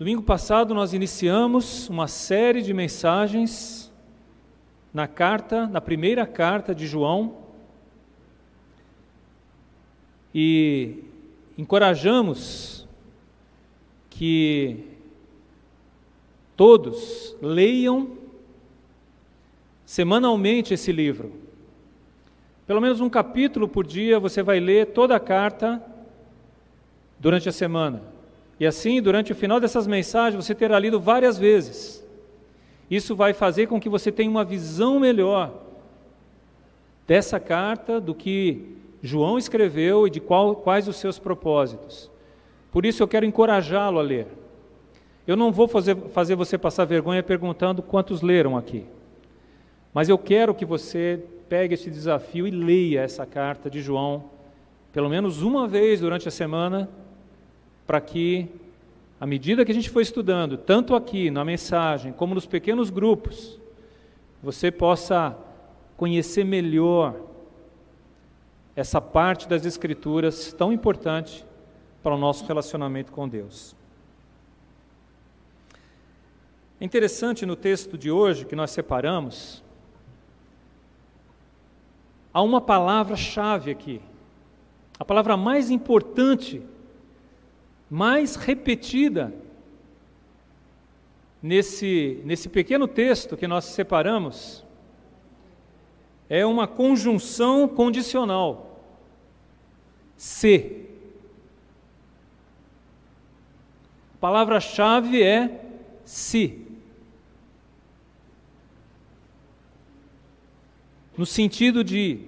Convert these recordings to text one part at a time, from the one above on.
Domingo passado nós iniciamos uma série de mensagens na carta, na primeira carta de João, e encorajamos que todos leiam semanalmente esse livro. Pelo menos um capítulo por dia você vai ler toda a carta durante a semana. E assim, durante o final dessas mensagens, você terá lido várias vezes. Isso vai fazer com que você tenha uma visão melhor dessa carta, do que João escreveu e de qual, quais os seus propósitos. Por isso eu quero encorajá-lo a ler. Eu não vou fazer, fazer você passar vergonha perguntando quantos leram aqui. Mas eu quero que você pegue esse desafio e leia essa carta de João, pelo menos uma vez durante a semana, para que, à medida que a gente for estudando, tanto aqui na mensagem, como nos pequenos grupos, você possa conhecer melhor essa parte das Escrituras tão importante para o nosso relacionamento com Deus. É interessante no texto de hoje que nós separamos, há uma palavra-chave aqui, a palavra mais importante mais repetida nesse, nesse pequeno texto que nós separamos é uma conjunção condicional. Se. A palavra-chave é se. No sentido de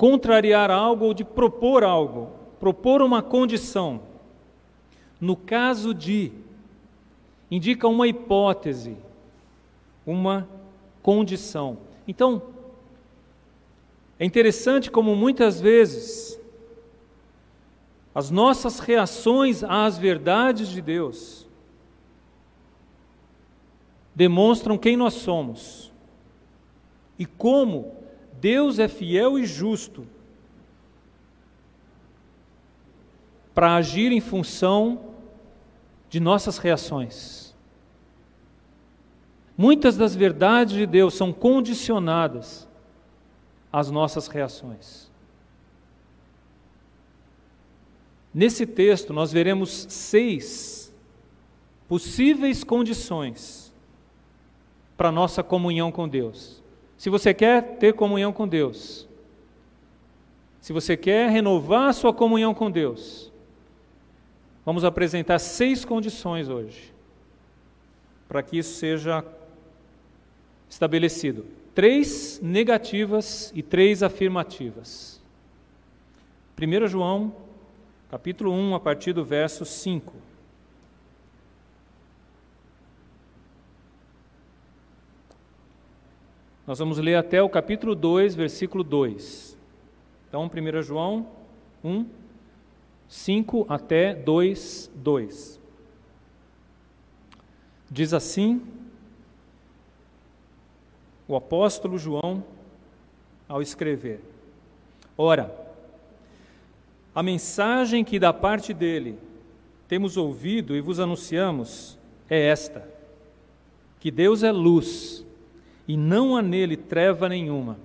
contrariar algo ou de propor algo, propor uma condição. No caso de, indica uma hipótese, uma condição. Então, é interessante como muitas vezes as nossas reações às verdades de Deus demonstram quem nós somos e como Deus é fiel e justo para agir em função de nossas reações. Muitas das verdades de Deus são condicionadas às nossas reações. Nesse texto, nós veremos seis possíveis condições para nossa comunhão com Deus. Se você quer ter comunhão com Deus, se você quer renovar sua comunhão com Deus, vamos apresentar seis condições hoje, para que isso seja estabelecido: três negativas e três afirmativas. 1 João, capítulo 1, a partir do verso 5. Nós vamos ler até o capítulo 2, versículo 2. Então, 1 João 1, 5 até 2, 2. Diz assim o apóstolo João ao escrever: Ora, a mensagem que da parte dele temos ouvido e vos anunciamos é esta: que Deus é luz e não há nele treva nenhuma.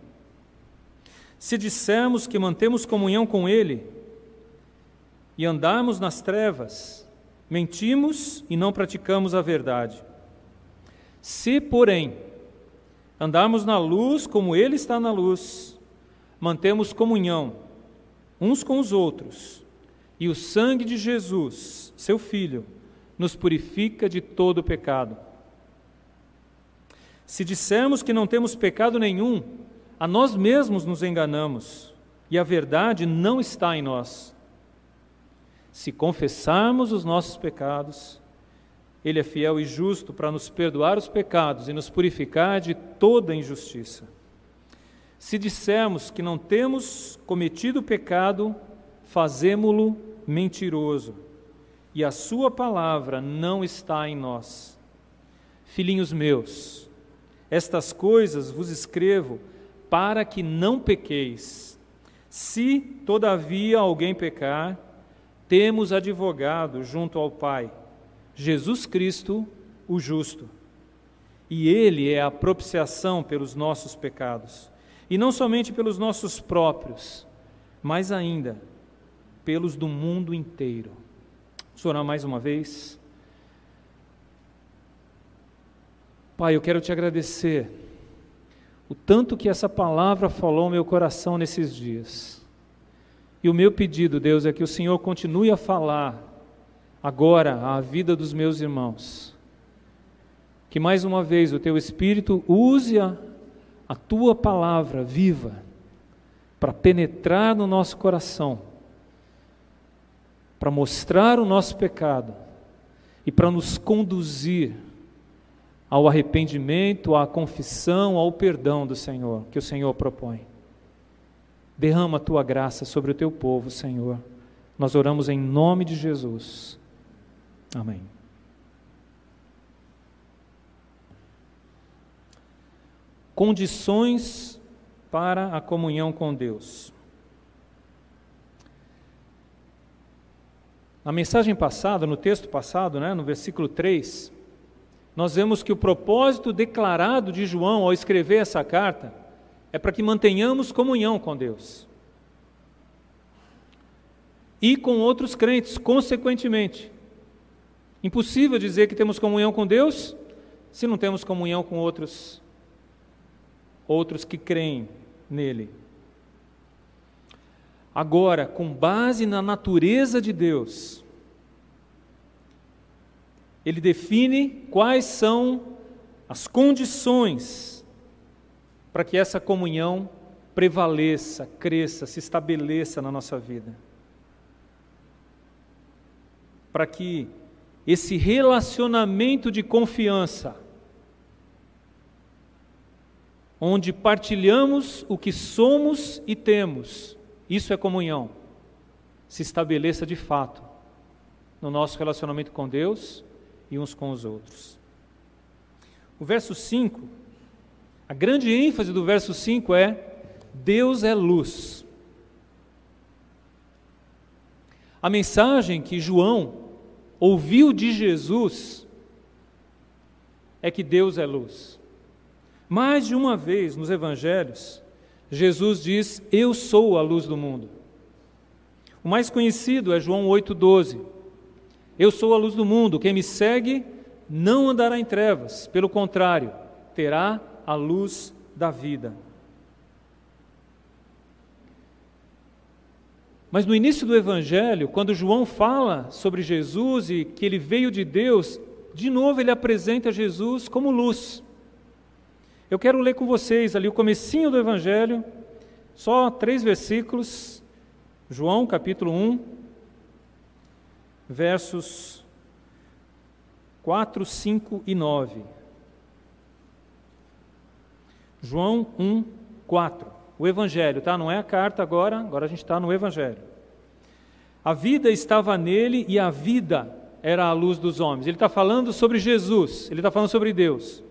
Se dissermos que mantemos comunhão com Ele e andarmos nas trevas, mentimos e não praticamos a verdade. Se, porém, andarmos na luz como Ele está na luz, mantemos comunhão uns com os outros, e o sangue de Jesus, seu Filho, nos purifica de todo pecado. Se dissermos que não temos pecado nenhum, a nós mesmos nos enganamos e a verdade não está em nós. Se confessarmos os nossos pecados, Ele é fiel e justo para nos perdoar os pecados e nos purificar de toda injustiça. Se dissermos que não temos cometido pecado, fazemo-lo mentiroso, e a Sua palavra não está em nós. Filhinhos meus, estas coisas vos escrevo para que não pequeis. Se, todavia, alguém pecar, temos advogado junto ao Pai, Jesus Cristo, o justo. E Ele é a propiciação pelos nossos pecados, e não somente pelos nossos próprios, mas ainda pelos do mundo inteiro. Vamos orar mais uma vez. Pai, eu quero te agradecer o tanto que essa palavra falou ao meu coração nesses dias. E o meu pedido, Deus, é que o Senhor continue a falar agora à vida dos meus irmãos. Que mais uma vez o teu Espírito use a, a tua palavra viva para penetrar no nosso coração, para mostrar o nosso pecado e para nos conduzir ao arrependimento, à confissão, ao perdão do Senhor, que o Senhor propõe. Derrama a tua graça sobre o teu povo, Senhor. Nós oramos em nome de Jesus. Amém. Condições para a comunhão com Deus. Na mensagem passada, no texto passado, né, no versículo 3, nós vemos que o propósito declarado de João ao escrever essa carta é para que mantenhamos comunhão com Deus. E com outros crentes, consequentemente. Impossível dizer que temos comunhão com Deus se não temos comunhão com outros outros que creem nele. Agora, com base na natureza de Deus, ele define quais são as condições para que essa comunhão prevaleça, cresça, se estabeleça na nossa vida. Para que esse relacionamento de confiança, onde partilhamos o que somos e temos, isso é comunhão, se estabeleça de fato no nosso relacionamento com Deus e uns com os outros. O verso 5 a grande ênfase do verso 5 é: Deus é luz. A mensagem que João ouviu de Jesus é que Deus é luz. Mais de uma vez nos evangelhos, Jesus diz: Eu sou a luz do mundo. O mais conhecido é João 8,12. Eu sou a luz do mundo, quem me segue não andará em trevas, pelo contrário, terá a luz da vida. Mas no início do Evangelho, quando João fala sobre Jesus e que ele veio de Deus, de novo ele apresenta Jesus como luz. Eu quero ler com vocês ali o comecinho do Evangelho, só três versículos, João capítulo 1, versos 4, 5 e 9. João 1, 4. O Evangelho, tá? Não é a carta agora, agora a gente está no Evangelho. A vida estava nele e a vida era a luz dos homens. Ele está falando sobre Jesus, ele está falando sobre Deus.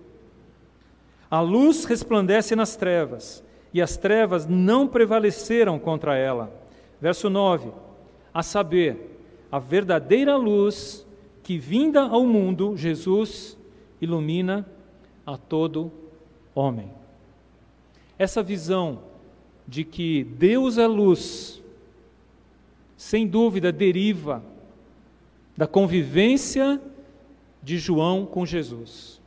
A luz resplandece nas trevas e as trevas não prevaleceram contra ela. Verso 9: A saber, a verdadeira luz que vinda ao mundo, Jesus, ilumina a todo homem. Essa visão de que Deus é luz, sem dúvida deriva da convivência de João com Jesus.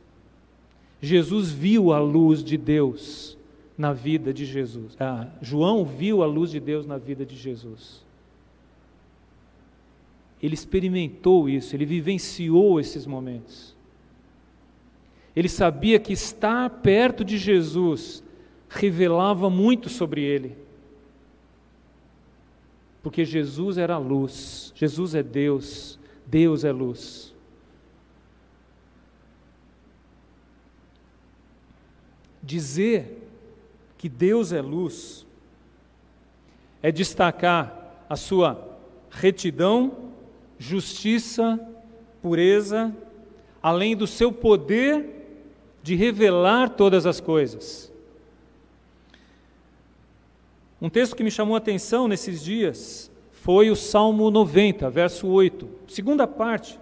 Jesus viu a luz de Deus na vida de Jesus. Ah, João viu a luz de Deus na vida de Jesus. Ele experimentou isso, ele vivenciou esses momentos. Ele sabia que estar perto de Jesus revelava muito sobre ele. Porque Jesus era luz, Jesus é Deus, Deus é luz. Dizer que Deus é luz é destacar a sua retidão, justiça, pureza, além do seu poder de revelar todas as coisas. Um texto que me chamou a atenção nesses dias foi o Salmo 90, verso 8. Segunda parte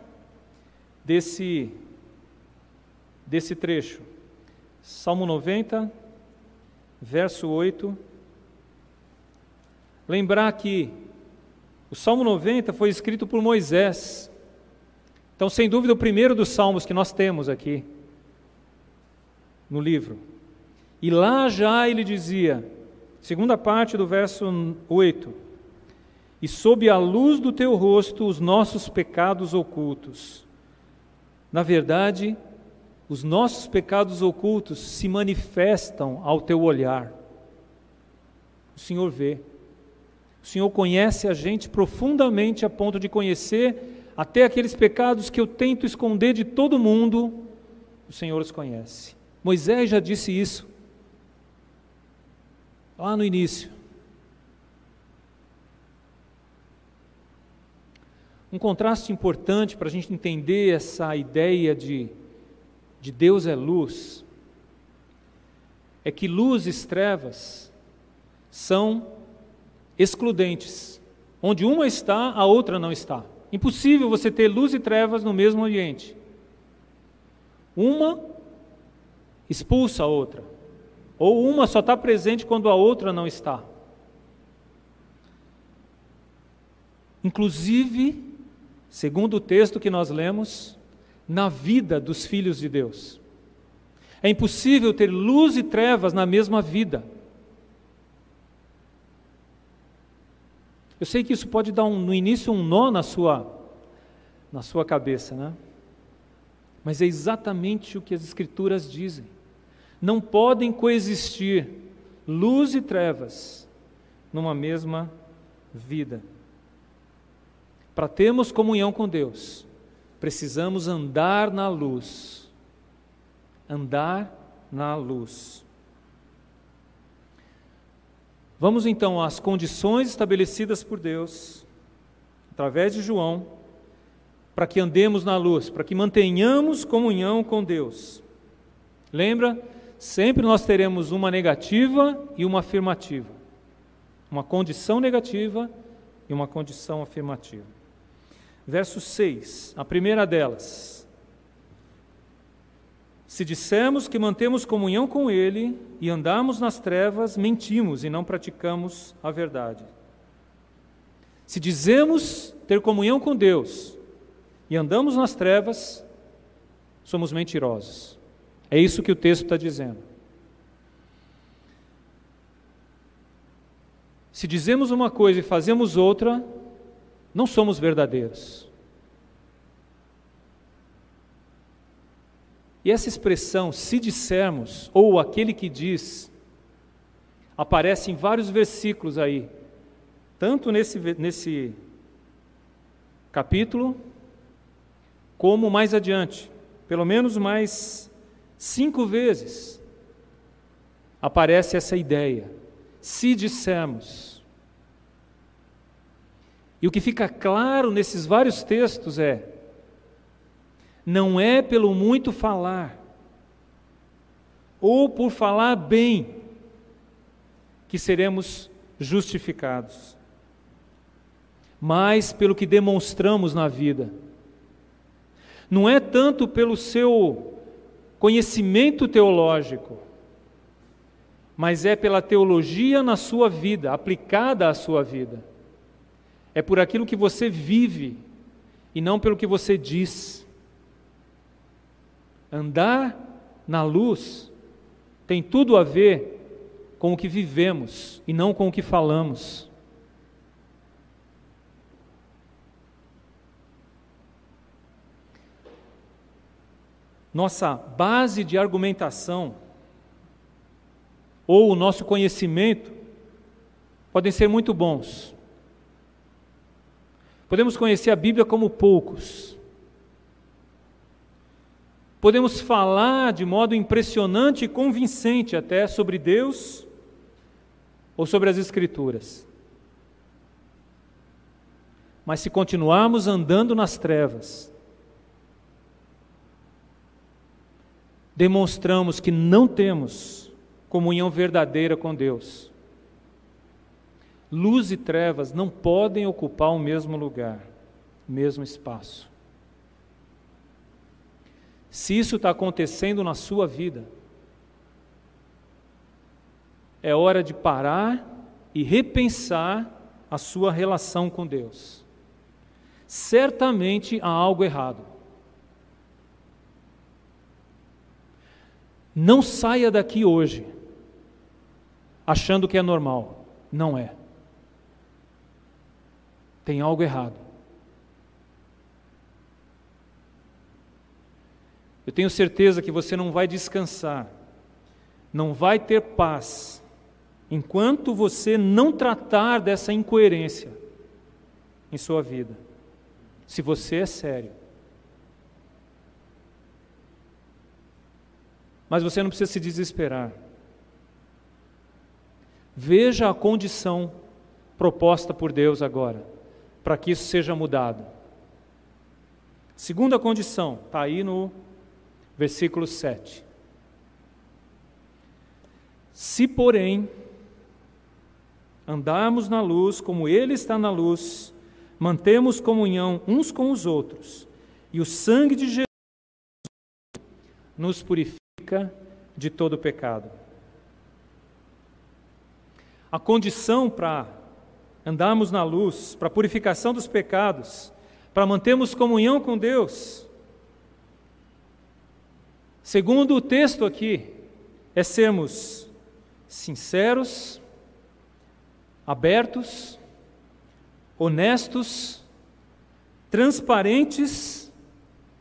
desse, desse trecho. Salmo 90, verso 8. Lembrar que o Salmo 90 foi escrito por Moisés. Então, sem dúvida, o primeiro dos salmos que nós temos aqui no livro. E lá já ele dizia, segunda parte do verso 8: E sob a luz do teu rosto os nossos pecados ocultos. Na verdade, os nossos pecados ocultos se manifestam ao teu olhar. O Senhor vê. O Senhor conhece a gente profundamente a ponto de conhecer até aqueles pecados que eu tento esconder de todo mundo, o Senhor os conhece. Moisés já disse isso lá no início. Um contraste importante para a gente entender essa ideia de, de Deus é luz é que luz e trevas são excludentes. Onde uma está, a outra não está. Impossível você ter luz e trevas no mesmo ambiente. Uma expulsa a outra. Ou uma só está presente quando a outra não está. Inclusive, segundo o texto que nós lemos, na vida dos filhos de Deus. É impossível ter luz e trevas na mesma vida. Eu sei que isso pode dar um, no início um nó na sua, na sua cabeça, né? Mas é exatamente o que as Escrituras dizem. Não podem coexistir luz e trevas numa mesma vida. Para termos comunhão com Deus, precisamos andar na luz. Andar na luz. Vamos então às condições estabelecidas por Deus, através de João, para que andemos na luz, para que mantenhamos comunhão com Deus. Lembra? Sempre nós teremos uma negativa e uma afirmativa. Uma condição negativa e uma condição afirmativa. Verso 6, a primeira delas. Se dissermos que mantemos comunhão com Ele e andamos nas trevas, mentimos e não praticamos a verdade. Se dizemos ter comunhão com Deus e andamos nas trevas, somos mentirosos. É isso que o texto está dizendo. Se dizemos uma coisa e fazemos outra, não somos verdadeiros. E essa expressão, se dissermos, ou aquele que diz, aparece em vários versículos aí, tanto nesse, nesse capítulo, como mais adiante, pelo menos mais cinco vezes, aparece essa ideia, se dissermos. E o que fica claro nesses vários textos é: não é pelo muito falar, ou por falar bem, que seremos justificados, mas pelo que demonstramos na vida. Não é tanto pelo seu conhecimento teológico, mas é pela teologia na sua vida, aplicada à sua vida. É por aquilo que você vive e não pelo que você diz. Andar na luz tem tudo a ver com o que vivemos e não com o que falamos. Nossa base de argumentação ou o nosso conhecimento podem ser muito bons. Podemos conhecer a Bíblia como poucos. Podemos falar de modo impressionante e convincente até sobre Deus ou sobre as Escrituras. Mas se continuarmos andando nas trevas, demonstramos que não temos comunhão verdadeira com Deus. Luz e trevas não podem ocupar o mesmo lugar, o mesmo espaço. Se isso está acontecendo na sua vida, é hora de parar e repensar a sua relação com Deus. Certamente há algo errado. Não saia daqui hoje achando que é normal. Não é. Tem algo errado. Eu tenho certeza que você não vai descansar, não vai ter paz, enquanto você não tratar dessa incoerência em sua vida. Se você é sério. Mas você não precisa se desesperar. Veja a condição proposta por Deus agora, para que isso seja mudado. Segunda condição, está aí no versículo 7. Se, porém, andarmos na luz como Ele está na luz, mantemos comunhão uns com os outros, e o sangue de Jesus nos purifica de todo pecado. A condição para andarmos na luz, para a purificação dos pecados, para mantermos comunhão com Deus, segundo o texto aqui, é sermos sinceros, abertos, honestos, transparentes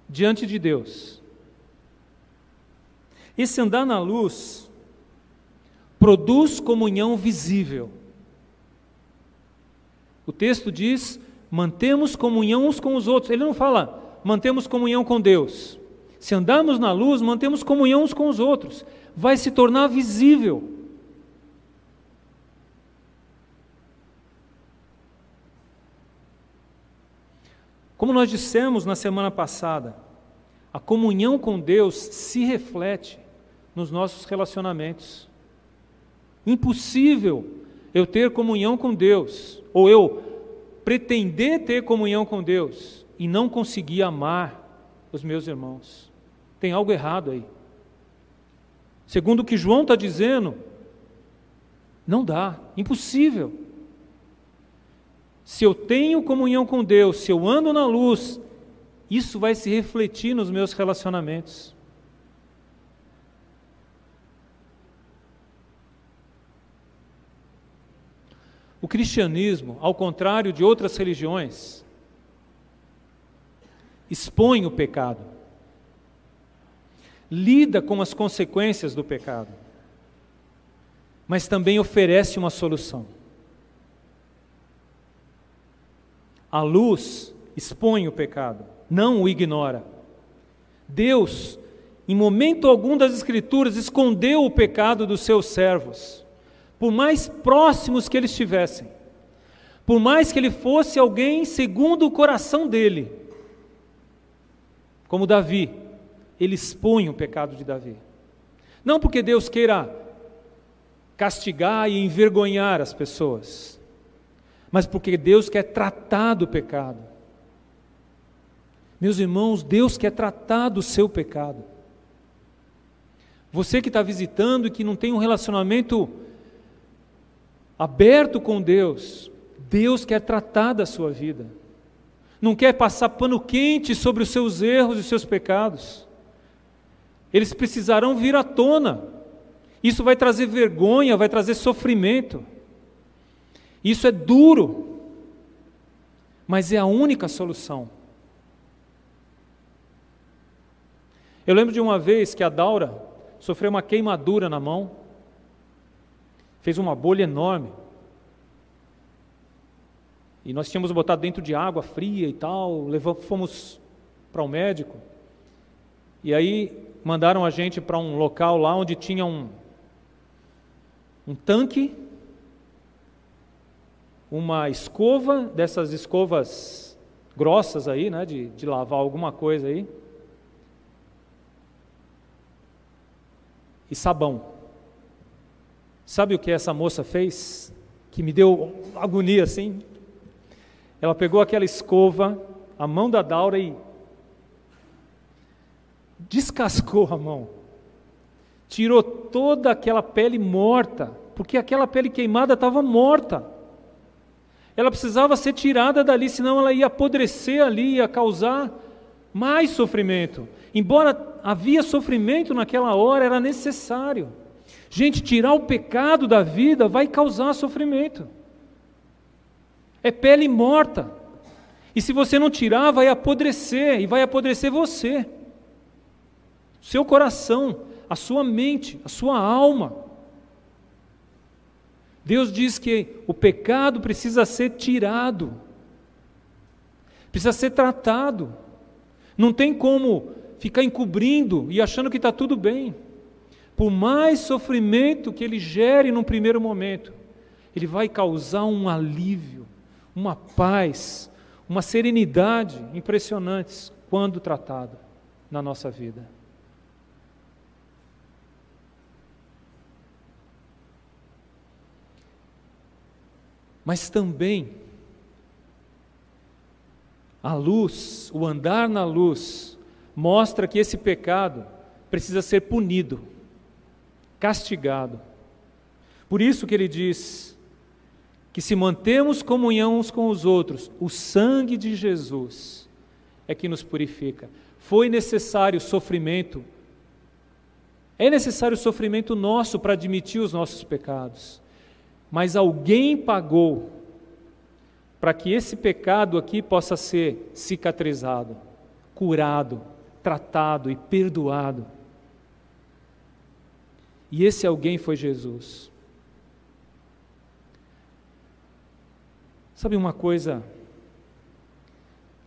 diante de Deus. Esse andar na luz produz comunhão visível. O texto diz: mantemos comunhão uns com os outros. Ele não fala, mantemos comunhão com Deus. Se andarmos na luz, mantemos comunhão uns com os outros. Vai se tornar visível. Como nós dissemos na semana passada, a comunhão com Deus se reflete nos nossos relacionamentos. Impossível eu ter comunhão com Deus, ou eu pretender ter comunhão com Deus e não conseguir amar os meus irmãos. Tem algo errado aí. Segundo o que João está dizendo, não dá, impossível. Se eu tenho comunhão com Deus, se eu ando na luz, isso vai se refletir nos meus relacionamentos. O cristianismo, ao contrário de outras religiões, expõe o pecado, lida com as consequências do pecado, mas também oferece uma solução. A luz expõe o pecado, não o ignora. Deus, em momento algum das Escrituras, escondeu o pecado dos seus servos, por mais próximos que eles estivessem, por mais que ele fosse alguém segundo o coração dele, como Davi, ele expõe o pecado de Davi. Não porque Deus queira castigar e envergonhar as pessoas, mas porque Deus quer tratar do pecado. Meus irmãos, Deus quer tratar do seu pecado. Você que está visitando e que não tem um relacionamento aberto com Deus, Deus quer tratar da sua vida. Não quer passar pano quente sobre os seus erros e os seus pecados. Eles precisarão vir à tona. Isso vai trazer vergonha, vai trazer sofrimento. Isso é duro, mas é a única solução. Eu lembro de uma vez que a Daura sofreu uma queimadura na mão, fez uma bolha enorme. E nós tínhamos botado dentro de água fria e tal, levamos, fomos para o um médico. E aí mandaram a gente para um local lá onde tinha um, um tanque uma escova, dessas escovas grossas aí, né, de, de lavar alguma coisa aí, e sabão. Sabe o que essa moça fez? que me deu agonia assim. Ela pegou aquela escova, a mão da Daura e descascou a mão. Tirou toda aquela pele morta, porque aquela pele queimada estava morta. Ela precisava ser tirada dali, senão ela ia apodrecer ali, ia causar mais sofrimento. Embora havia sofrimento naquela hora, era necessário. Gente, tirar o pecado da vida vai causar sofrimento. É pele morta. E se você não tirar, vai apodrecer, e vai apodrecer você. Seu coração, a sua mente, a sua alma. Deus diz que o pecado precisa ser tirado, precisa ser tratado. Não tem como ficar encobrindo e achando que está tudo bem. Por mais sofrimento que ele gere num primeiro momento, ele vai causar um alívio, uma paz, uma serenidade impressionantes quando tratado na nossa vida. Mas também a luz, o andar na luz, mostra que esse pecado precisa ser punido, castigado. Por isso que ele diz que se mantemos comunhão uns com os outros, o sangue de Jesus é que nos purifica. Foi necessário sofrimento, é necessário sofrimento nosso para admitir os nossos pecados, mas alguém pagou para que esse pecado aqui possa ser cicatrizado, curado, tratado e perdoado. E esse alguém foi Jesus. Sabe uma coisa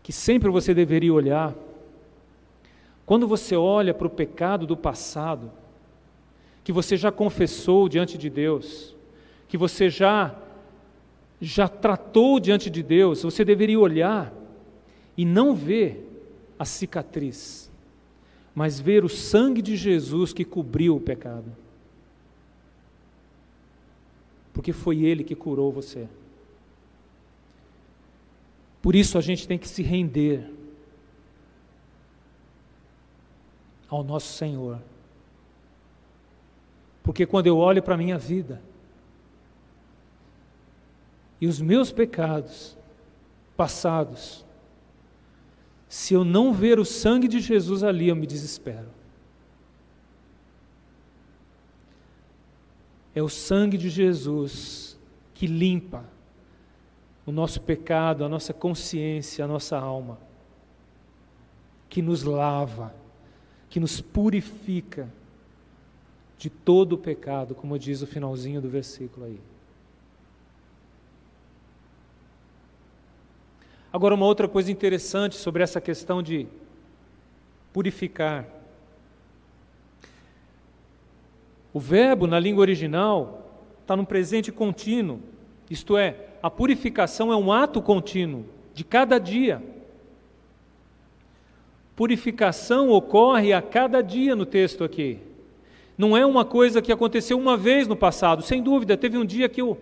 que sempre você deveria olhar? Quando você olha para o pecado do passado, que você já confessou diante de Deus, que você já já tratou diante de Deus, você deveria olhar e não ver a cicatriz, mas ver o sangue de Jesus que cobriu o pecado. Porque foi Ele que curou você. Por isso a gente tem que se render ao nosso Senhor. Porque quando eu olho para a minha vida e os meus pecados passados, se eu não ver o sangue de Jesus ali, eu me desespero. É o sangue de Jesus que limpa o nosso pecado, a nossa consciência, a nossa alma, que nos lava, que nos purifica de todo o pecado, como diz o finalzinho do versículo aí. Agora, uma outra coisa interessante sobre essa questão de purificar. O verbo na língua original está no presente contínuo, isto é, a purificação é um ato contínuo, de cada dia. Purificação ocorre a cada dia no texto aqui. Não é uma coisa que aconteceu uma vez no passado, sem dúvida, teve um dia que eu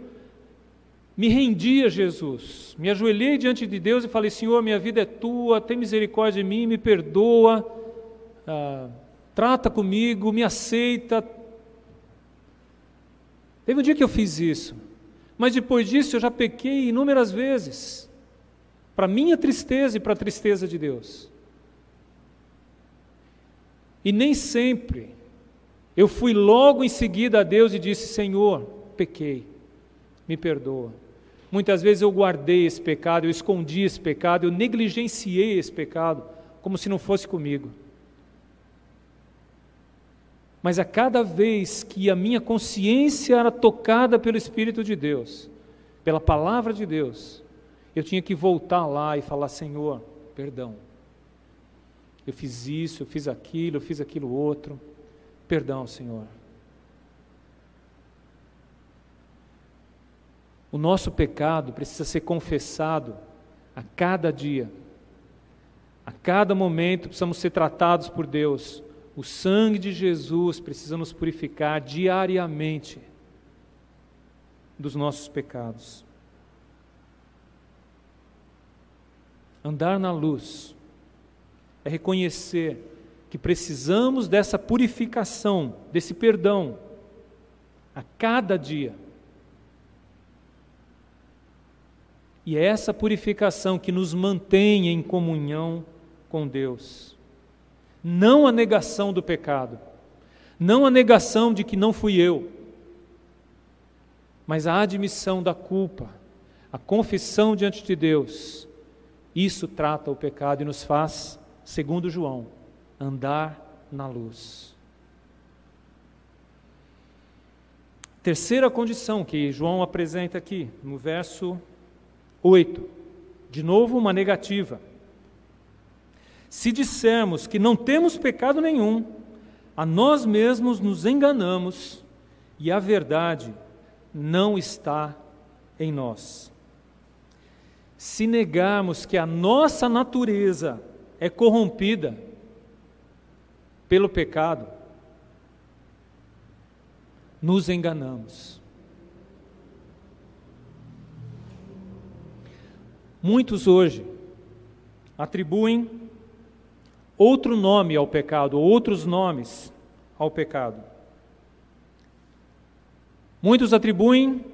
me rendi a Jesus, me ajoelhei diante de Deus e falei: Senhor, minha vida é tua, tem misericórdia de mim, me perdoa, ah, trata comigo, me aceita. Teve um dia que eu fiz isso, mas depois disso eu já pequei inúmeras vezes, para minha tristeza e para a tristeza de Deus. E nem sempre eu fui logo em seguida a Deus e disse: Senhor, pequei, me perdoa. Muitas vezes eu guardei esse pecado, eu escondi esse pecado, eu negligenciei esse pecado, como se não fosse comigo. Mas a cada vez que a minha consciência era tocada pelo Espírito de Deus, pela palavra de Deus, eu tinha que voltar lá e falar: Senhor, perdão. Eu fiz isso, eu fiz aquilo, eu fiz aquilo outro. Perdão, Senhor. O nosso pecado precisa ser confessado a cada dia. A cada momento precisamos ser tratados por Deus. O sangue de Jesus precisa nos purificar diariamente. dos nossos pecados. Andar na luz é reconhecer que precisamos dessa purificação, desse perdão, a cada dia. E é essa purificação que nos mantém em comunhão com Deus. Não a negação do pecado, não a negação de que não fui eu, mas a admissão da culpa, a confissão diante de Deus. Isso trata o pecado e nos faz, segundo João, andar na luz. Terceira condição que João apresenta aqui, no verso 8. De novo, uma negativa. Se dissermos que não temos pecado nenhum, a nós mesmos nos enganamos e a verdade não está em nós. Se negarmos que a nossa natureza é corrompida pelo pecado, nos enganamos. Muitos hoje atribuem outro nome ao pecado, outros nomes ao pecado. Muitos atribuem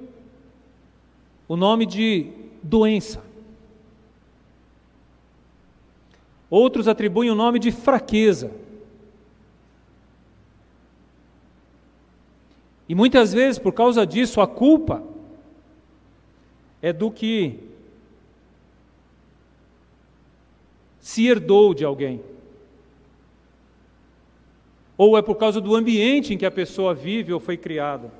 o nome de doença. Outros atribuem o nome de fraqueza. E muitas vezes, por causa disso, a culpa é do que se herdou de alguém. Ou é por causa do ambiente em que a pessoa vive ou foi criada.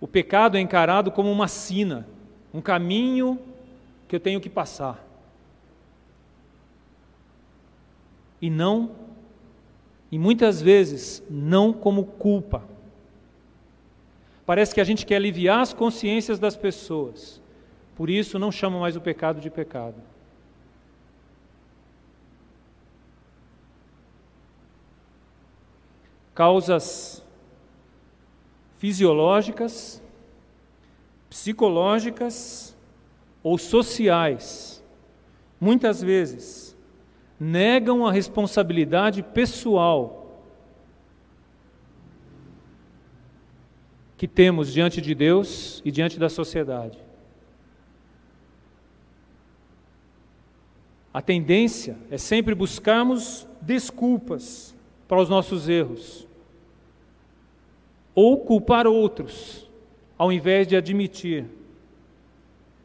O pecado é encarado como uma sina, um caminho que eu tenho que passar. E não, e muitas vezes, não como culpa. Parece que a gente quer aliviar as consciências das pessoas. Por isso, não chama mais o pecado de pecado. Causas fisiológicas, psicológicas ou sociais, muitas vezes, negam a responsabilidade pessoal que temos diante de Deus e diante da sociedade. A tendência é sempre buscarmos desculpas para os nossos erros ou culpar outros, ao invés de admitir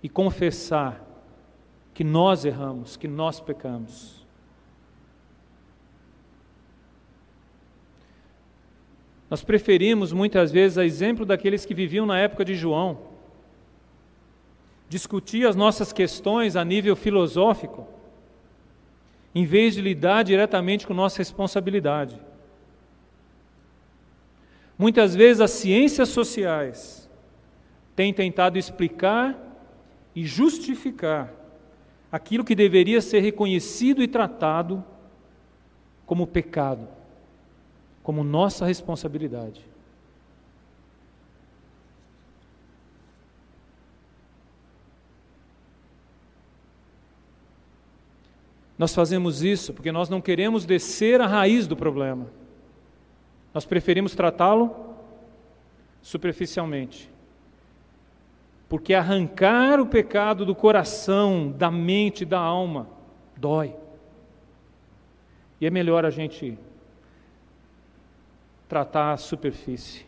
e confessar que nós erramos, que nós pecamos. Nós preferimos muitas vezes, a exemplo daqueles que viviam na época de João, discutir as nossas questões a nível filosófico, em vez de lidar diretamente com nossa responsabilidade. Muitas vezes as ciências sociais têm tentado explicar e justificar aquilo que deveria ser reconhecido e tratado como pecado, como nossa responsabilidade. Nós fazemos isso porque nós não queremos descer a raiz do problema. Nós preferimos tratá-lo superficialmente. Porque arrancar o pecado do coração, da mente, da alma, dói. E é melhor a gente tratar a superfície.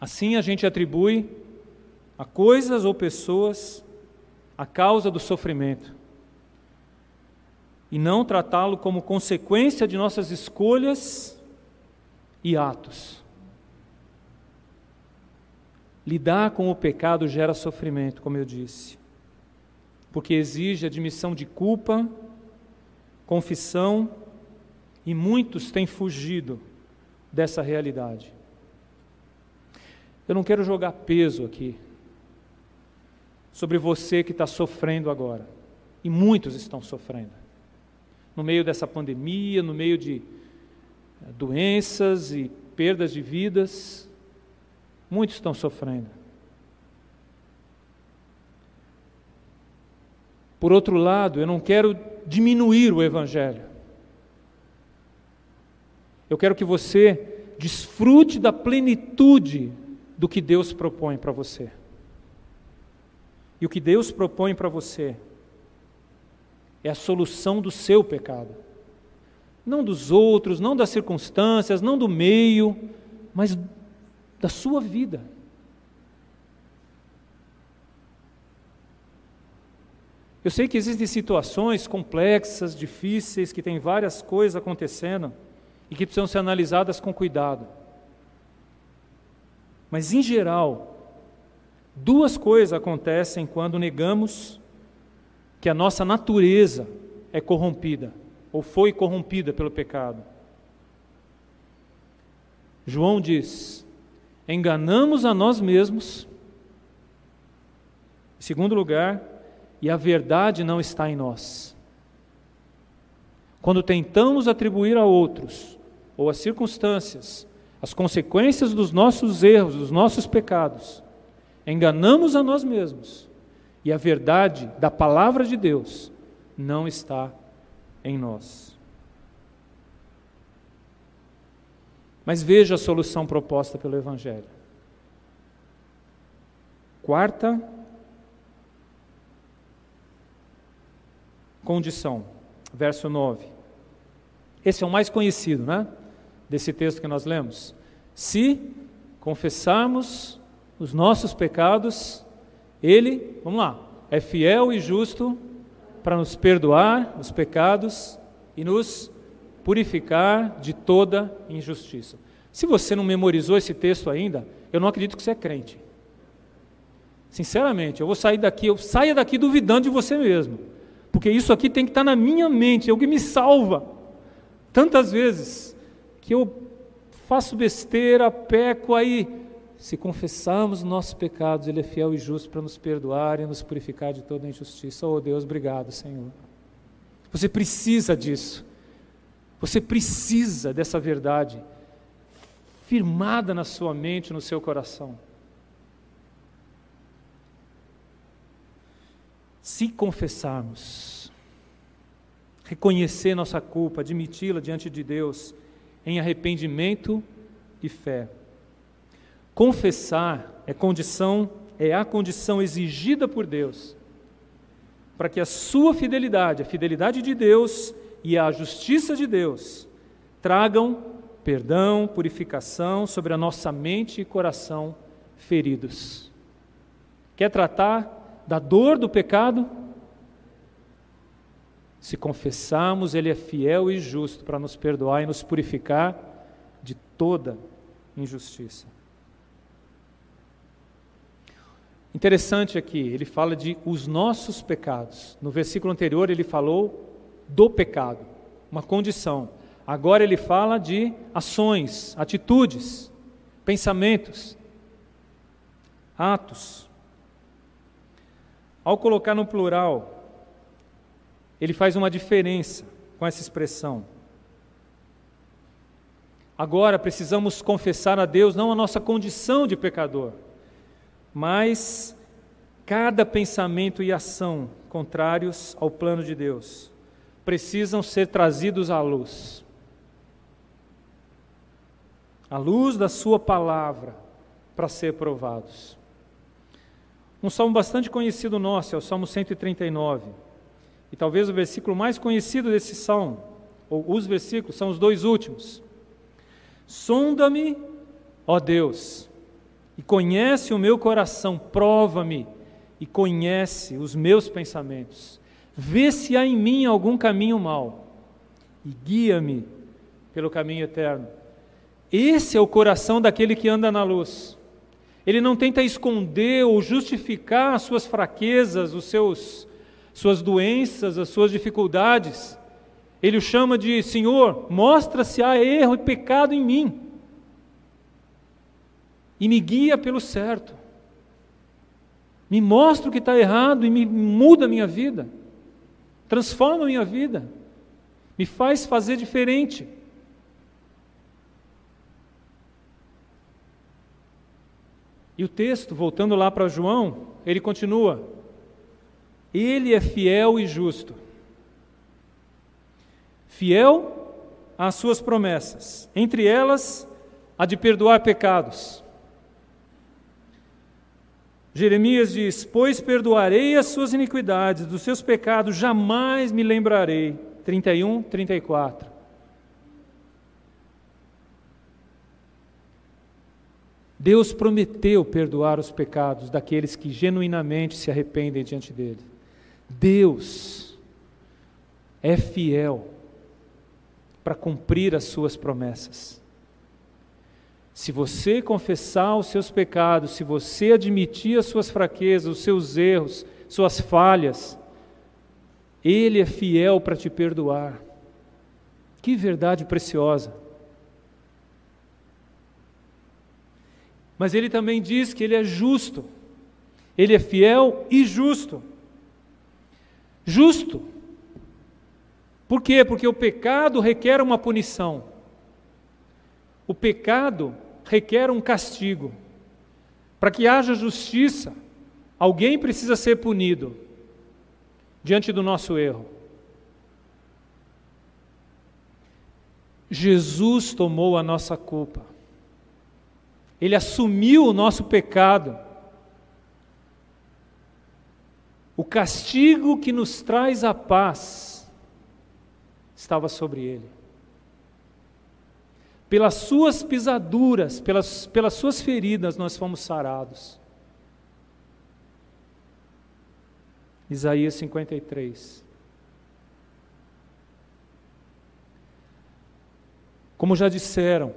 Assim a gente atribui a coisas ou pessoas a causa do sofrimento e não tratá-lo como consequência de nossas escolhas e atos. Lidar com o pecado gera sofrimento, como eu disse, porque exige admissão de culpa, confissão, e muitos têm fugido dessa realidade. Eu não quero jogar peso aqui sobre você que está sofrendo agora, e muitos estão sofrendo no meio dessa pandemia, no meio de doenças e perdas de vidas. Muitos estão sofrendo. Por outro lado, eu não quero diminuir o Evangelho. Eu quero que você desfrute da plenitude do que Deus propõe para você. E o que Deus propõe para você é a solução do seu pecado. Não dos outros, não das circunstâncias, não do meio, mas da sua vida. Eu sei que existem situações complexas, difíceis, que tem várias coisas acontecendo e que precisam ser analisadas com cuidado. Mas, em geral, duas coisas acontecem quando negamos que a nossa natureza é corrompida ou foi corrompida pelo pecado. João diz: enganamos a nós mesmos. Em segundo lugar, e a verdade não está em nós. Quando tentamos atribuir a outros ou às circunstâncias as consequências dos nossos erros, dos nossos pecados, enganamos a nós mesmos e a verdade da palavra de Deus não está em nós. Mas veja a solução proposta pelo Evangelho. Quarta condição, verso 9. Esse é o mais conhecido, né? Desse texto que nós lemos. Se confessarmos os nossos pecados, Ele, vamos lá, é fiel e justo para nos perdoar os pecados e nos purificar de toda injustiça. Se você não memorizou esse texto ainda, eu não acredito que você é crente. Sinceramente, eu vou sair daqui, eu saia daqui duvidando de você mesmo. Porque isso aqui tem que estar na minha mente, é o que me salva. Tantas vezes que eu faço besteira, peco, aí, se confessarmos nossos pecados, Ele é fiel e justo para nos perdoar e nos purificar de toda injustiça. Oh Deus, obrigado, Senhor. Você precisa disso. Você precisa dessa verdade firmada na sua mente, no seu coração. Se confessarmos, reconhecer nossa culpa, admiti-la diante de Deus em arrependimento e fé. Confessar é condição, é a condição exigida por Deus para que a sua fidelidade, a fidelidade de Deus e a justiça de Deus tragam perdão, purificação sobre a nossa mente e coração feridos. Quer tratar da dor do pecado, se confessarmos, Ele é fiel e justo para nos perdoar e nos purificar de toda injustiça. Interessante aqui, ele fala de os nossos pecados. No versículo anterior, ele falou do pecado, uma condição. Agora, ele fala de ações, atitudes, pensamentos, atos. Ao colocar no plural, ele faz uma diferença com essa expressão. Agora precisamos confessar a Deus não a nossa condição de pecador, mas cada pensamento e ação contrários ao plano de Deus precisam ser trazidos à luz. À luz da Sua palavra, para ser provados. Um salmo bastante conhecido nosso é o Salmo 139. E talvez o versículo mais conhecido desse salmo, ou os versículos, são os dois últimos. Sonda-me, ó Deus, e conhece o meu coração, prova-me e conhece os meus pensamentos. Vê se há em mim algum caminho mau e guia-me pelo caminho eterno. Esse é o coração daquele que anda na luz. Ele não tenta esconder ou justificar as suas fraquezas, os seus suas doenças, as suas dificuldades. Ele o chama de Senhor, mostra se há erro e pecado em mim e me guia pelo certo. Me mostra o que está errado e me muda a minha vida. Transforma a minha vida. Me faz fazer diferente. E o texto, voltando lá para João, ele continua: Ele é fiel e justo. Fiel às suas promessas, entre elas a de perdoar pecados Jeremias diz: Pois perdoarei as suas iniquidades, dos seus pecados jamais me lembrarei. 31, 34. Deus prometeu perdoar os pecados daqueles que genuinamente se arrependem diante dele. Deus é fiel para cumprir as suas promessas. Se você confessar os seus pecados, se você admitir as suas fraquezas, os seus erros, suas falhas, Ele é fiel para te perdoar. Que verdade preciosa. Mas Ele também diz que Ele é justo, Ele é fiel e justo. Justo. Por quê? Porque o pecado requer uma punição. O pecado requer um castigo. Para que haja justiça, alguém precisa ser punido diante do nosso erro. Jesus tomou a nossa culpa. Ele assumiu o nosso pecado. O castigo que nos traz a paz estava sobre ele pelas suas pisaduras, pelas, pelas suas feridas, nós fomos sarados. Isaías 53. Como já disseram,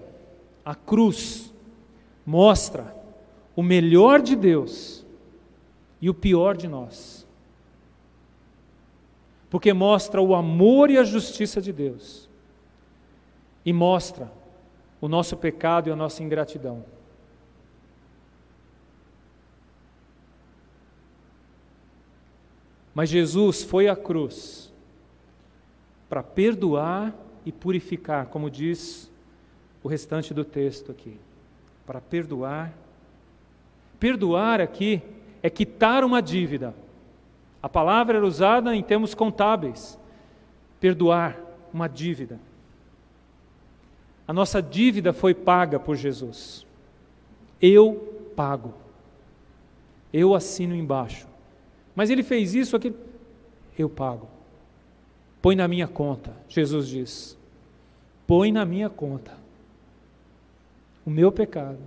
a cruz mostra o melhor de Deus e o pior de nós. Porque mostra o amor e a justiça de Deus. E mostra o nosso pecado e a nossa ingratidão. Mas Jesus foi à cruz para perdoar e purificar, como diz o restante do texto aqui. Para perdoar. Perdoar aqui é quitar uma dívida. A palavra era usada em termos contábeis. Perdoar uma dívida. A nossa dívida foi paga por Jesus. Eu pago. Eu assino embaixo. Mas ele fez isso aqui. Eu pago. Põe na minha conta, Jesus diz. Põe na minha conta o meu pecado.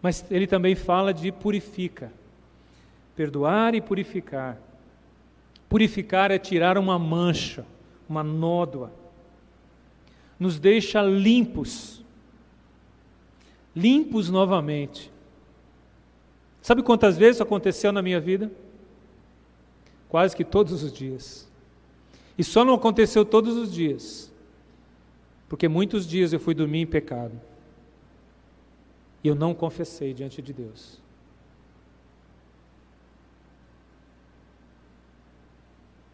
Mas ele também fala de purifica. Perdoar e purificar. Purificar é tirar uma mancha uma nódoa, nos deixa limpos, limpos novamente. Sabe quantas vezes isso aconteceu na minha vida? Quase que todos os dias. E só não aconteceu todos os dias, porque muitos dias eu fui dormir em pecado. E eu não confessei diante de Deus.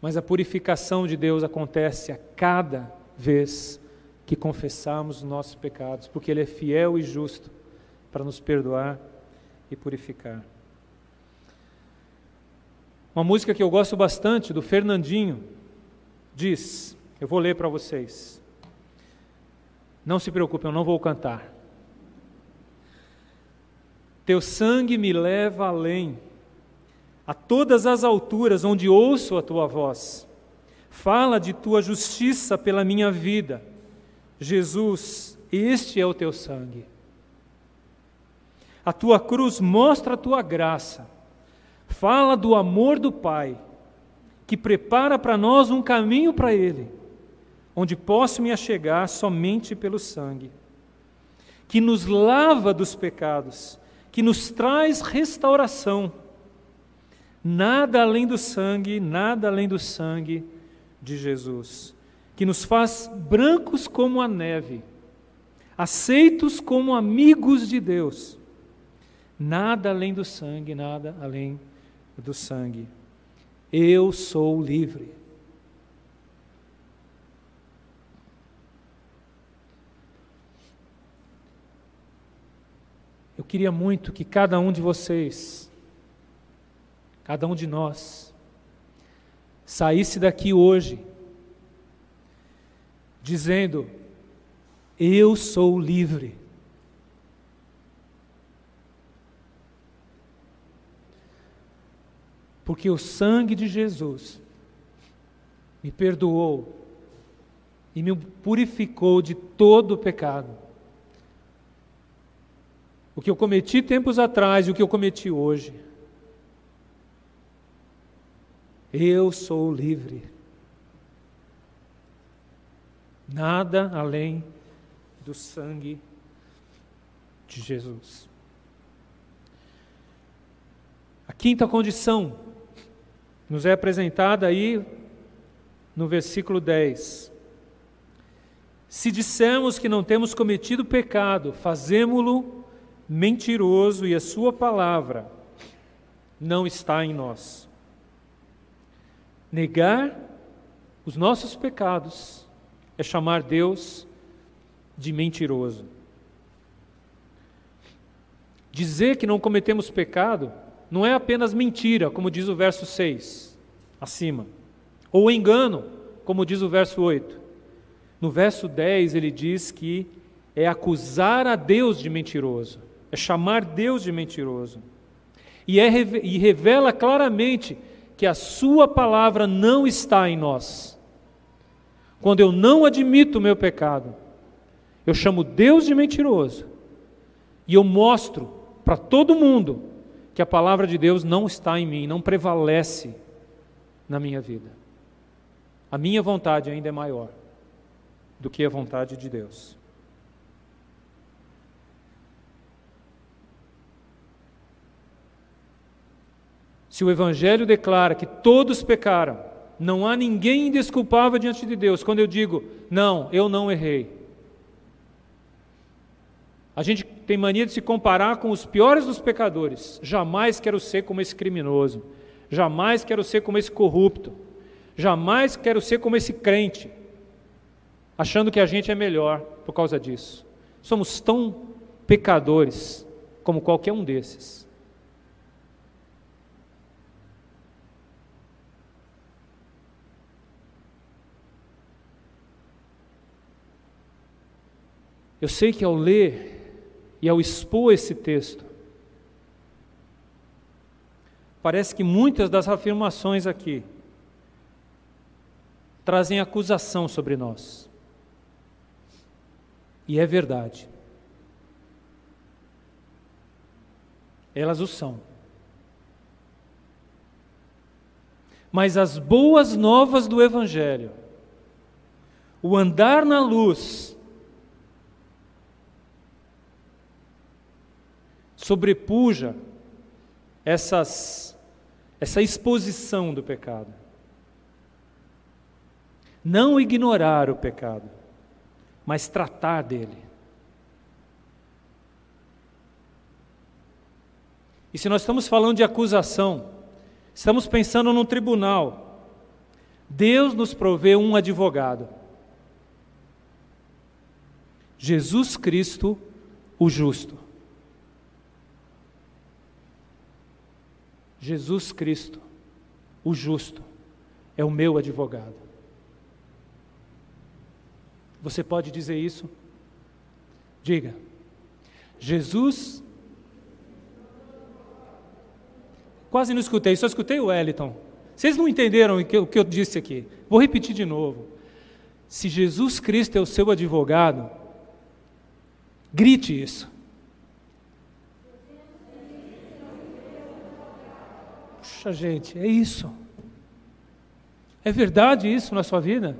Mas a purificação de Deus acontece a cada vez que confessarmos os nossos pecados, porque Ele é fiel e justo para nos perdoar e purificar. Uma música que eu gosto bastante, do Fernandinho, diz: eu vou ler para vocês. Não se preocupem, eu não vou cantar. Teu sangue me leva além a todas as alturas onde ouço a tua voz. Fala de tua justiça pela minha vida. Jesus, este é o teu sangue. A tua cruz mostra a tua graça. Fala do amor do Pai, que prepara para nós um caminho para Ele, onde posso me achegar somente pelo sangue, que nos lava dos pecados, que nos traz restauração Nada além do sangue, nada além do sangue de Jesus, que nos faz brancos como a neve, aceitos como amigos de Deus. Nada além do sangue, nada além do sangue. Eu sou livre. Eu queria muito que cada um de vocês, cada um de nós, saísse daqui hoje dizendo: Eu sou livre. Porque o sangue de Jesus me perdoou e me purificou de todo o pecado. O que eu cometi tempos atrás e o que eu cometi hoje. Eu sou livre. Nada além do sangue de Jesus. A quinta condição nos é apresentada aí no versículo 10. Se dissermos que não temos cometido pecado, fazemo-lo mentiroso e a sua palavra não está em nós. Negar os nossos pecados é chamar Deus de mentiroso. Dizer que não cometemos pecado não é apenas mentira, como diz o verso 6 acima, ou engano, como diz o verso 8. No verso 10 ele diz que é acusar a Deus de mentiroso, é chamar Deus de mentiroso. E, é, e revela claramente que a Sua palavra não está em nós. Quando eu não admito o meu pecado, eu chamo Deus de mentiroso e eu mostro para todo mundo que a palavra de Deus não está em mim, não prevalece na minha vida. A minha vontade ainda é maior do que a vontade de Deus. Se o Evangelho declara que todos pecaram, não há ninguém indesculpável diante de Deus, quando eu digo, não, eu não errei. A gente tem mania de se comparar com os piores dos pecadores. Jamais quero ser como esse criminoso. Jamais quero ser como esse corrupto. Jamais quero ser como esse crente, achando que a gente é melhor por causa disso. Somos tão pecadores como qualquer um desses. Eu sei que ao ler e ao expor esse texto, parece que muitas das afirmações aqui trazem acusação sobre nós. E é verdade. Elas o são. Mas as boas novas do Evangelho, o andar na luz, sobrepuja essas, essa exposição do pecado. Não ignorar o pecado, mas tratar dele. E se nós estamos falando de acusação, estamos pensando num tribunal. Deus nos provê um advogado. Jesus Cristo, o justo. Jesus Cristo, o justo, é o meu advogado. Você pode dizer isso? Diga. Jesus. Quase não escutei, só escutei o Wellington. Vocês não entenderam o que, eu disse aqui. Vou repetir de novo. Se Jesus Cristo é o seu advogado, grite isso. Puxa, gente, é isso. É verdade isso na sua vida?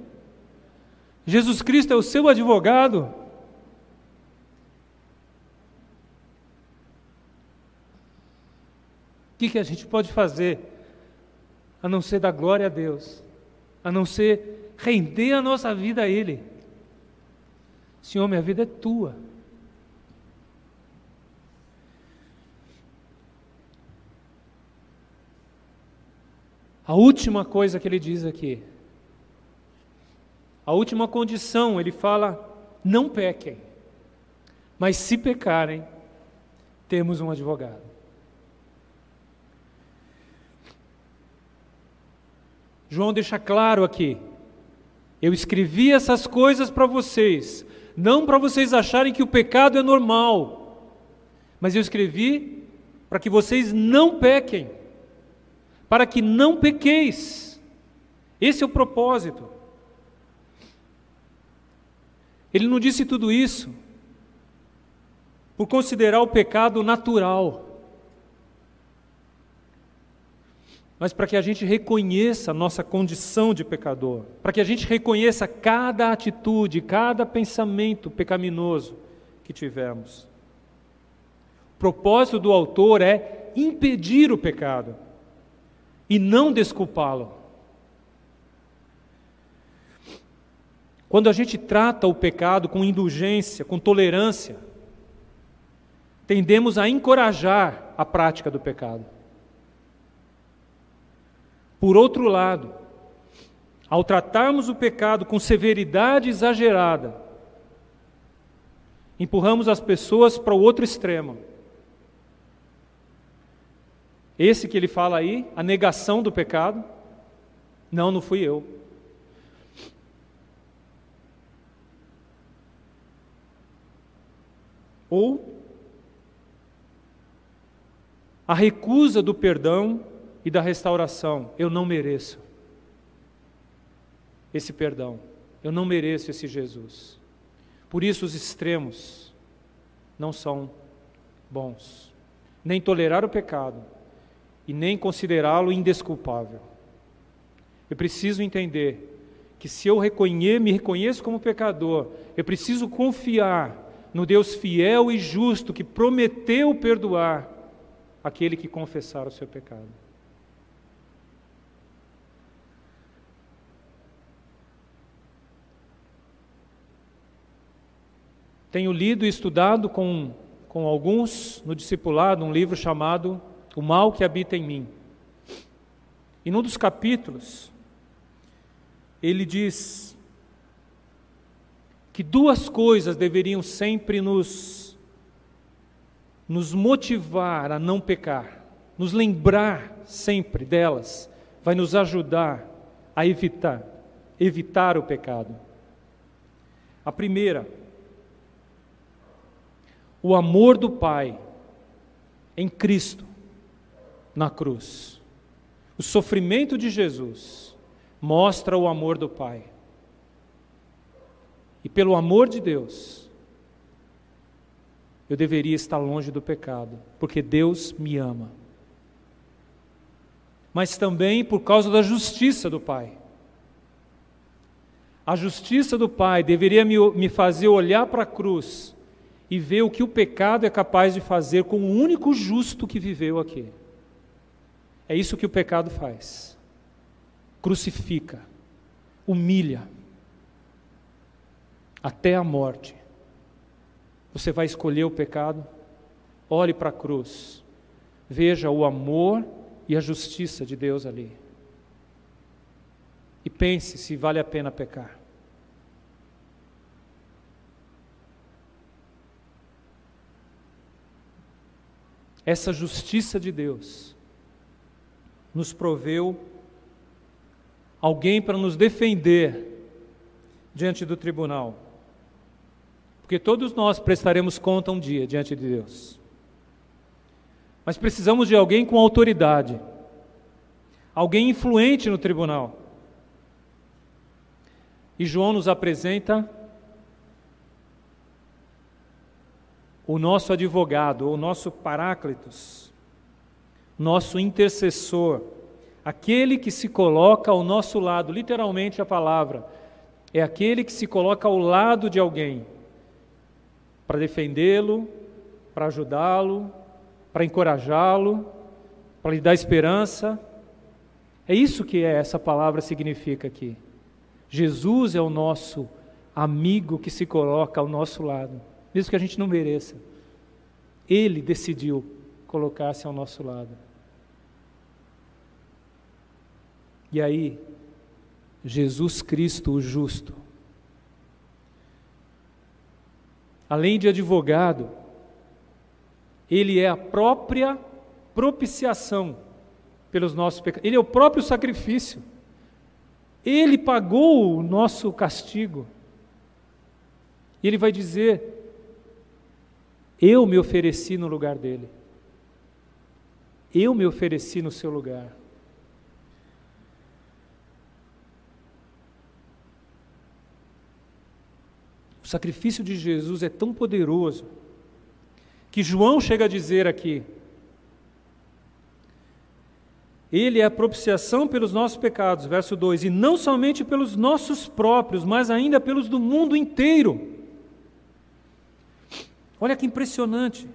Jesus Cristo é o seu advogado? O que, que a gente pode fazer a não ser dar glória a Deus, a não ser render a nossa vida a Ele? Senhor, minha vida é tua. A última coisa que ele diz aqui, a última condição, ele fala: não pequem, mas se pecarem, temos um advogado. João deixa claro aqui: eu escrevi essas coisas para vocês, não para vocês acharem que o pecado é normal, mas eu escrevi para que vocês não pequem, para que não pequeis. Esse é o propósito. Ele não disse tudo isso por considerar o pecado natural, mas para que a gente reconheça a nossa condição de pecador, para que a gente reconheça cada atitude, cada pensamento pecaminoso que tivemos. O propósito do autor é impedir o pecado e não desculpá-lo. Quando a gente trata o pecado com indulgência, com tolerância, tendemos a encorajar a prática do pecado. Por outro lado, ao tratarmos o pecado com severidade exagerada, empurramos as pessoas para o outro extremo. Esse que ele fala aí, a negação do pecado, não, não fui eu. Ou a recusa do perdão e da restauração. Eu não mereço esse perdão. Eu não mereço esse Jesus. Por isso, os extremos não são bons. Nem tolerar o pecado e nem considerá-lo indesculpável. Eu preciso entender que se eu reconhecer, me reconheço como pecador, eu preciso confiar no Deus fiel e justo que prometeu perdoar aquele que confessar o seu pecado. Tenho lido e estudado com, com alguns no discipulado um livro chamado O Mal que Habita em Mim. E num dos capítulos, ele diz que duas coisas deveriam sempre nos nos motivar a não pecar, nos lembrar sempre delas, vai nos ajudar a evitar, evitar o pecado. A primeira, o amor do Pai em Cristo na cruz. O sofrimento de Jesus mostra o amor do Pai. E pelo amor de Deus, eu deveria estar longe do pecado, porque Deus me ama. Mas também por causa da justiça do Pai. A justiça do Pai deveria me, me fazer olhar para a cruz e ver o que o pecado é capaz de fazer com o único justo que viveu aqui. É isso que o pecado faz. Crucifica, humilha, até a morte. Você vai escolher o pecado? Olhe para a cruz. Veja o amor e a justiça de Deus ali. E pense se vale a pena pecar. Essa justiça de Deus nos proveu alguém para nos defender diante do tribunal. Porque todos nós prestaremos conta um dia diante de Deus. Mas precisamos de alguém com autoridade, alguém influente no tribunal. E João nos apresenta o nosso advogado, o nosso paráclitos, nosso intercessor, aquele que se coloca ao nosso lado, literalmente a palavra, é aquele que se coloca ao lado de alguém para defendê-lo, para ajudá-lo, para encorajá-lo, para lhe dar esperança. É isso que é essa palavra significa aqui. Jesus é o nosso amigo que se coloca ao nosso lado, mesmo que a gente não mereça. Ele decidiu colocar-se ao nosso lado. E aí, Jesus Cristo, o justo, além de advogado, Ele é a própria propiciação pelos nossos pecados. Ele é o próprio sacrifício. Ele pagou o nosso castigo. E ele vai dizer: Eu me ofereci no lugar dele. Eu me ofereci no seu lugar. Sacrifício de Jesus é tão poderoso que João chega a dizer aqui: Ele é a propiciação pelos nossos pecados, verso 2, e não somente pelos nossos próprios, mas ainda pelos do mundo inteiro. Olha que impressionante.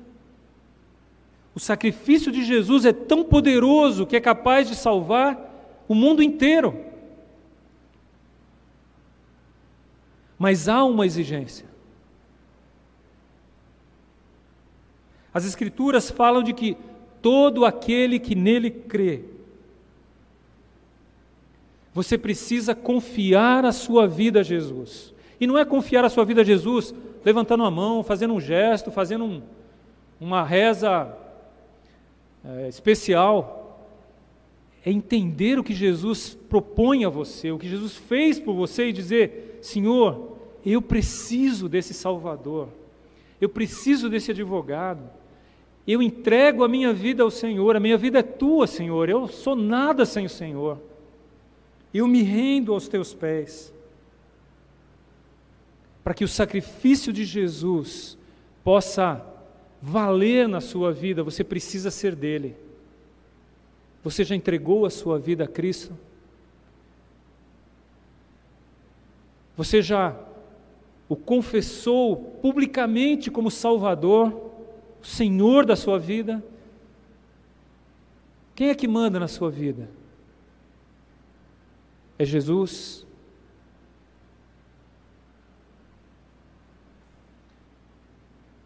O sacrifício de Jesus é tão poderoso que é capaz de salvar o mundo inteiro. Mas há uma exigência. As Escrituras falam de que todo aquele que nele crê, você precisa confiar a sua vida a Jesus. E não é confiar a sua vida a Jesus levantando a mão, fazendo um gesto, fazendo um, uma reza é, especial. É entender o que Jesus propõe a você, o que Jesus fez por você e dizer: Senhor, eu preciso desse Salvador, eu preciso desse advogado. Eu entrego a minha vida ao Senhor, a minha vida é tua, Senhor, eu sou nada sem o Senhor. Eu me rendo aos teus pés para que o sacrifício de Jesus possa valer na sua vida, você precisa ser dele. Você já entregou a sua vida a Cristo? Você já o confessou publicamente como Salvador, Senhor da sua vida? Quem é que manda na sua vida? É Jesus?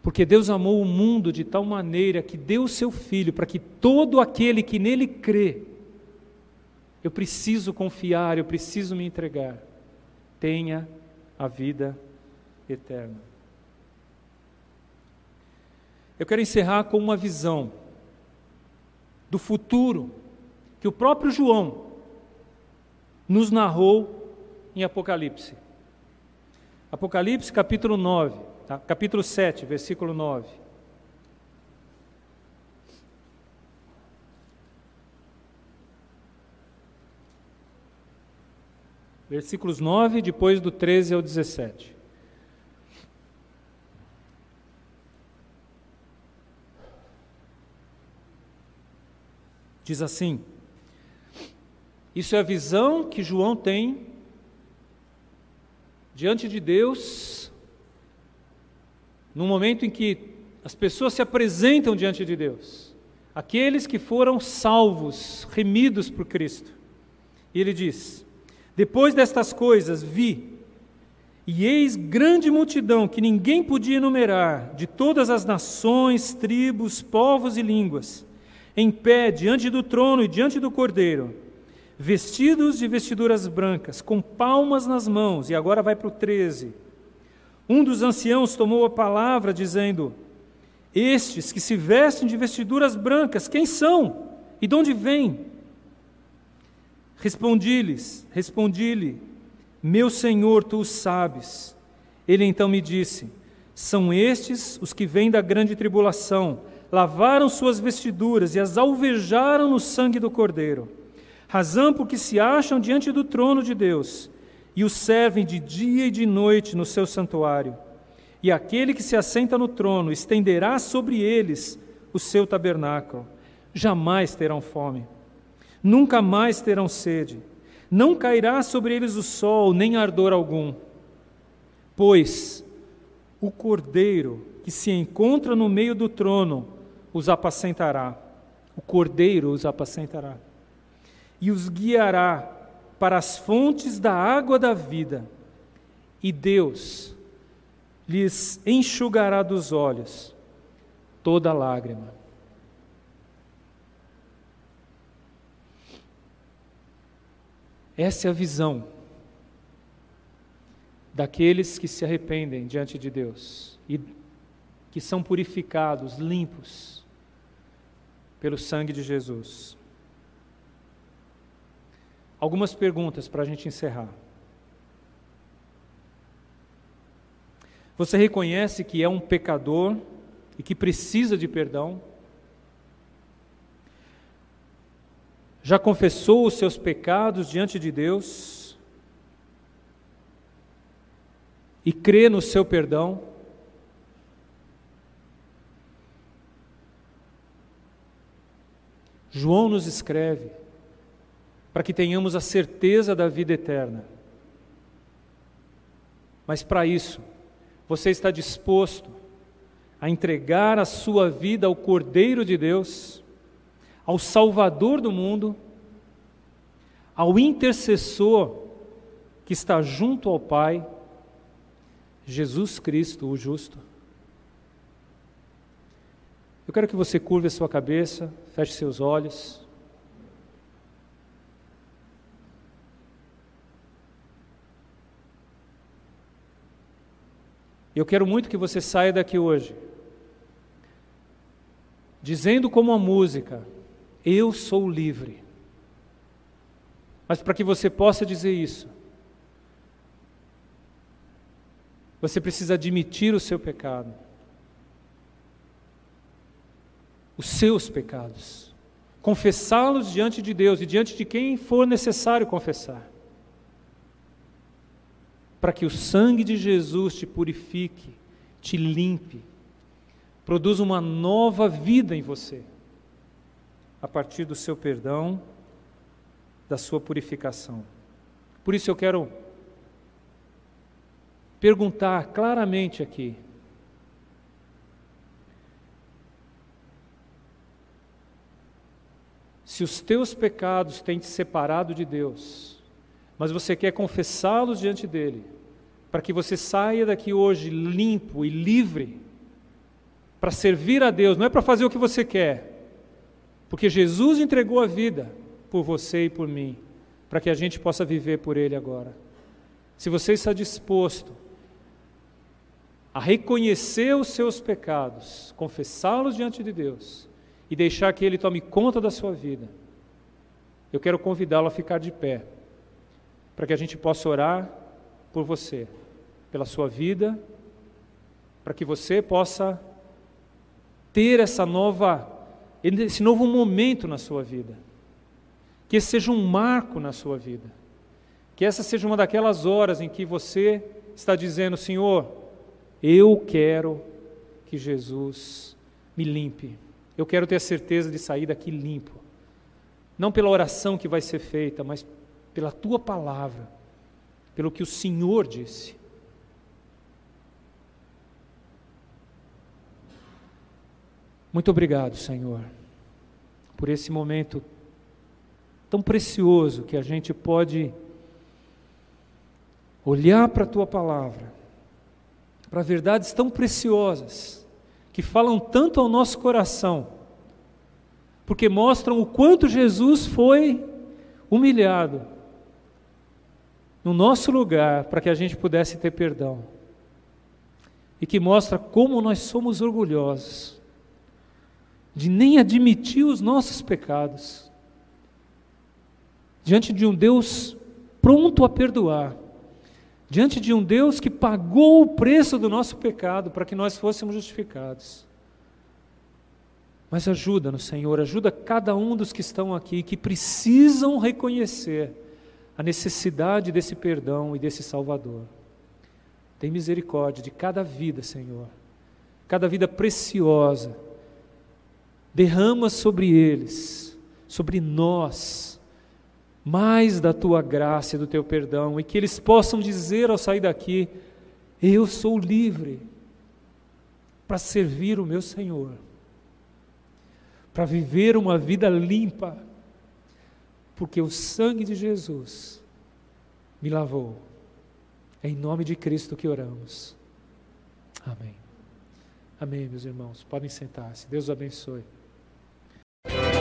Porque Deus amou o mundo de tal maneira que deu o seu Filho para que todo aquele que nele crê, eu preciso confiar, eu preciso me entregar, tenha a vida eterna. Eu quero encerrar com uma visão do futuro que o próprio João nos narrou em Apocalipse. Apocalipse capítulo 9. Tá? Capítulo 7, versículo 9. Versículos 9, depois do 13 ao 17. Diz assim: Isso é a visão que João tem diante de Deus no momento em que as pessoas se apresentam diante de Deus, aqueles que foram salvos, remidos por Cristo. E ele diz: Depois destas coisas vi, e eis grande multidão que ninguém podia enumerar, de todas as nações, tribos, povos e línguas, em pé diante do trono e diante do cordeiro, vestidos de vestiduras brancas, com palmas nas mãos, e agora vai para o 13 um dos anciãos tomou a palavra, dizendo: Estes que se vestem de vestiduras brancas, quem são? E de onde vêm? Respondi-lhes, respondi-lhe: Meu senhor, tu o sabes. Ele então me disse: São estes os que vêm da grande tribulação, lavaram suas vestiduras e as alvejaram no sangue do Cordeiro, razão porque se acham diante do trono de Deus e o servem de dia e de noite no seu santuário. E aquele que se assenta no trono estenderá sobre eles o seu tabernáculo. Jamais terão fome, nunca mais terão sede, não cairá sobre eles o sol, nem ardor algum. Pois o cordeiro que se encontra no meio do trono os apacentará. O cordeiro os apacentará e os guiará para as fontes da água da vida, e Deus lhes enxugará dos olhos toda lágrima. Essa é a visão daqueles que se arrependem diante de Deus e que são purificados, limpos, pelo sangue de Jesus. Algumas perguntas para a gente encerrar. Você reconhece que é um pecador e que precisa de perdão? Já confessou os seus pecados diante de Deus? E crê no seu perdão? João nos escreve para que tenhamos a certeza da vida eterna. Mas para isso, você está disposto a entregar a sua vida ao Cordeiro de Deus, ao Salvador do mundo, ao intercessor que está junto ao Pai, Jesus Cristo, o justo? Eu quero que você curve a sua cabeça, feche seus olhos. Eu quero muito que você saia daqui hoje, dizendo como a música: Eu sou livre. Mas para que você possa dizer isso, você precisa admitir o seu pecado os seus pecados, confessá-los diante de Deus e diante de quem for necessário confessar, para que o sangue de Jesus te purifique, te limpe, produza uma nova vida em você, a partir do seu perdão, da sua purificação. Por isso eu quero perguntar claramente aqui, Se os teus pecados têm te separado de Deus, mas você quer confessá-los diante dele, para que você saia daqui hoje limpo e livre, para servir a Deus, não é para fazer o que você quer, porque Jesus entregou a vida por você e por mim, para que a gente possa viver por Ele agora. Se você está disposto a reconhecer os seus pecados, confessá-los diante de Deus, e deixar que Ele tome conta da sua vida, eu quero convidá-lo a ficar de pé, para que a gente possa orar por você, pela sua vida, para que você possa ter essa nova, esse novo momento na sua vida. Que esse seja um marco na sua vida. Que essa seja uma daquelas horas em que você está dizendo: Senhor, eu quero que Jesus me limpe. Eu quero ter a certeza de sair daqui limpo. Não pela oração que vai ser feita, mas pela tua palavra, pelo que o Senhor disse. Muito obrigado, Senhor, por esse momento tão precioso que a gente pode olhar para a tua palavra, para verdades tão preciosas que falam tanto ao nosso coração, porque mostram o quanto Jesus foi humilhado no nosso lugar para que a gente pudesse ter perdão. E que mostra como nós somos orgulhosos de nem admitir os nossos pecados diante de um Deus pronto a perdoar diante de um Deus que pagou o preço do nosso pecado para que nós fôssemos justificados. Mas ajuda-nos, Senhor, ajuda cada um dos que estão aqui, que precisam reconhecer a necessidade desse perdão e desse Salvador. Tem misericórdia de cada vida, Senhor, cada vida preciosa. Derrama sobre eles, sobre nós, mais da tua graça e do teu perdão, e que eles possam dizer ao sair daqui: Eu sou livre para servir o meu Senhor, para viver uma vida limpa, porque o sangue de Jesus me lavou. É em nome de Cristo que oramos. Amém. Amém, meus irmãos. Podem sentar-se. Deus abençoe. Thank you.